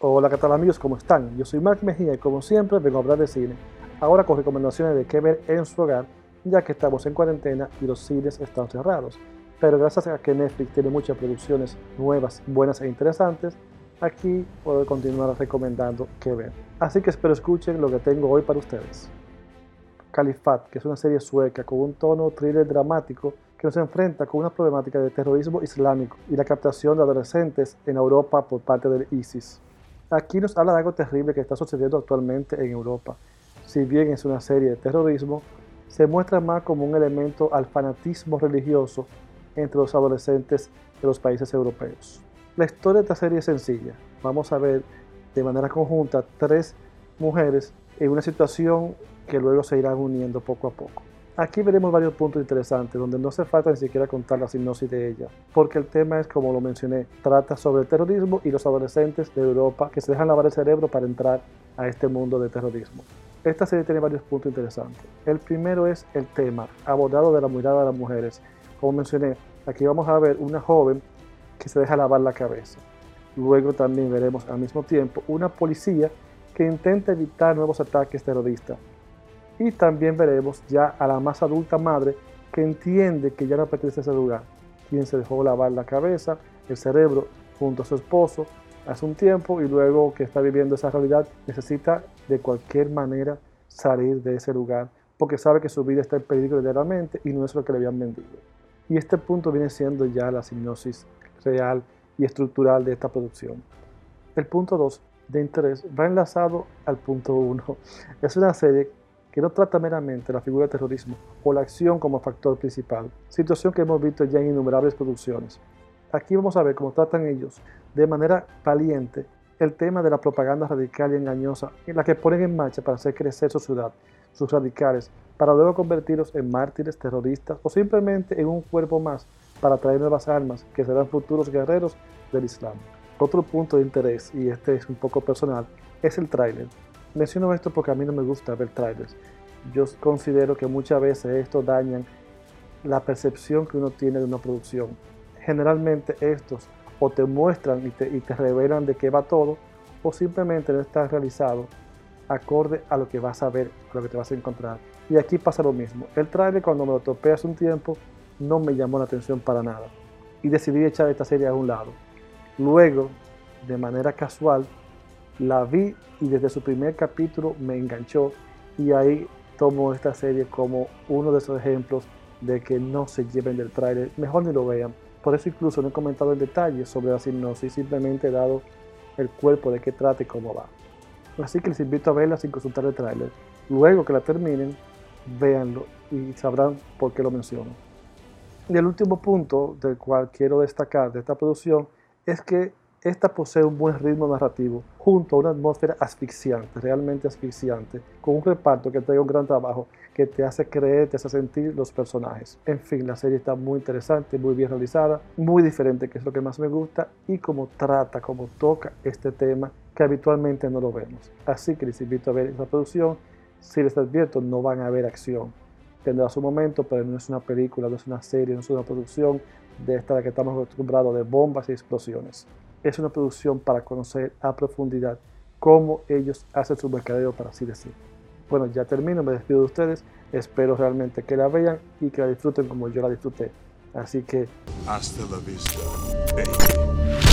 Hola, ¿qué tal amigos? ¿Cómo están? Yo soy Mark Mejía y como siempre vengo a hablar de cine, ahora con recomendaciones de qué ver en su hogar, ya que estamos en cuarentena y los cines están cerrados. Pero gracias a que Netflix tiene muchas producciones nuevas, buenas e interesantes, aquí puedo continuar recomendando qué ver. Así que espero escuchen lo que tengo hoy para ustedes. Califat, que es una serie sueca con un tono thriller dramático que nos enfrenta con una problemática de terrorismo islámico y la captación de adolescentes en Europa por parte del ISIS. Aquí nos habla de algo terrible que está sucediendo actualmente en Europa. Si bien es una serie de terrorismo, se muestra más como un elemento al fanatismo religioso entre los adolescentes de los países europeos. La historia de esta serie es sencilla. Vamos a ver de manera conjunta tres mujeres en una situación que luego se irán uniendo poco a poco. Aquí veremos varios puntos interesantes donde no hace falta ni siquiera contar la sinopsis de ella, porque el tema es, como lo mencioné, trata sobre el terrorismo y los adolescentes de Europa que se dejan lavar el cerebro para entrar a este mundo de terrorismo. Esta serie tiene varios puntos interesantes. El primero es el tema, abordado de la mirada de las mujeres. Como mencioné, aquí vamos a ver una joven que se deja lavar la cabeza. Luego también veremos al mismo tiempo una policía que intenta evitar nuevos ataques terroristas y también veremos ya a la más adulta madre que entiende que ya no pertenece a ese lugar, quien se dejó lavar la cabeza, el cerebro junto a su esposo hace un tiempo y luego que está viviendo esa realidad necesita de cualquier manera salir de ese lugar porque sabe que su vida está en peligro literalmente y no es lo que le habían vendido. Y este punto viene siendo ya la sinopsis real y estructural de esta producción. El punto 2 de interés va enlazado al punto 1. Es una serie que no trata meramente la figura de terrorismo o la acción como factor principal, situación que hemos visto ya en innumerables producciones. Aquí vamos a ver cómo tratan ellos de manera valiente el tema de la propaganda radical y engañosa en la que ponen en marcha para hacer crecer su ciudad, sus radicales, para luego convertirlos en mártires, terroristas o simplemente en un cuerpo más para traer nuevas armas que serán futuros guerreros del Islam. Otro punto de interés, y este es un poco personal, es el tráiler. Menciono esto porque a mí no me gusta ver trailers. Yo considero que muchas veces esto dañan la percepción que uno tiene de una producción. Generalmente estos o te muestran y te, y te revelan de qué va todo o simplemente no está realizado acorde a lo que vas a ver, a lo que te vas a encontrar. Y aquí pasa lo mismo. El trailer cuando me lo topé hace un tiempo no me llamó la atención para nada y decidí echar esta serie a un lado. Luego, de manera casual, la vi y desde su primer capítulo me enganchó y ahí tomo esta serie como uno de esos ejemplos de que no se lleven del tráiler, mejor ni lo vean. Por eso incluso no he comentado en detalle sobre la sinopsis, simplemente he dado el cuerpo de qué trata y cómo va. Así que les invito a verla sin consultar el tráiler. Luego que la terminen, véanlo y sabrán por qué lo menciono. Y el último punto del cual quiero destacar de esta producción es que esta posee un buen ritmo narrativo, junto a una atmósfera asfixiante, realmente asfixiante, con un reparto que trae un gran trabajo, que te hace creer, te hace sentir los personajes. En fin, la serie está muy interesante, muy bien realizada, muy diferente, que es lo que más me gusta, y como trata, como toca este tema que habitualmente no lo vemos. Así que les invito a ver esta producción. Si les advierto, no van a ver acción. Tendrá su momento, pero no es una película, no es una serie, no es una producción de esta de que estamos acostumbrados de bombas y explosiones es una producción para conocer a profundidad cómo ellos hacen su mercadeo, para así decir. Bueno, ya termino, me despido de ustedes. Espero realmente que la vean y que la disfruten como yo la disfruté. Así que... Hasta la vista, baby.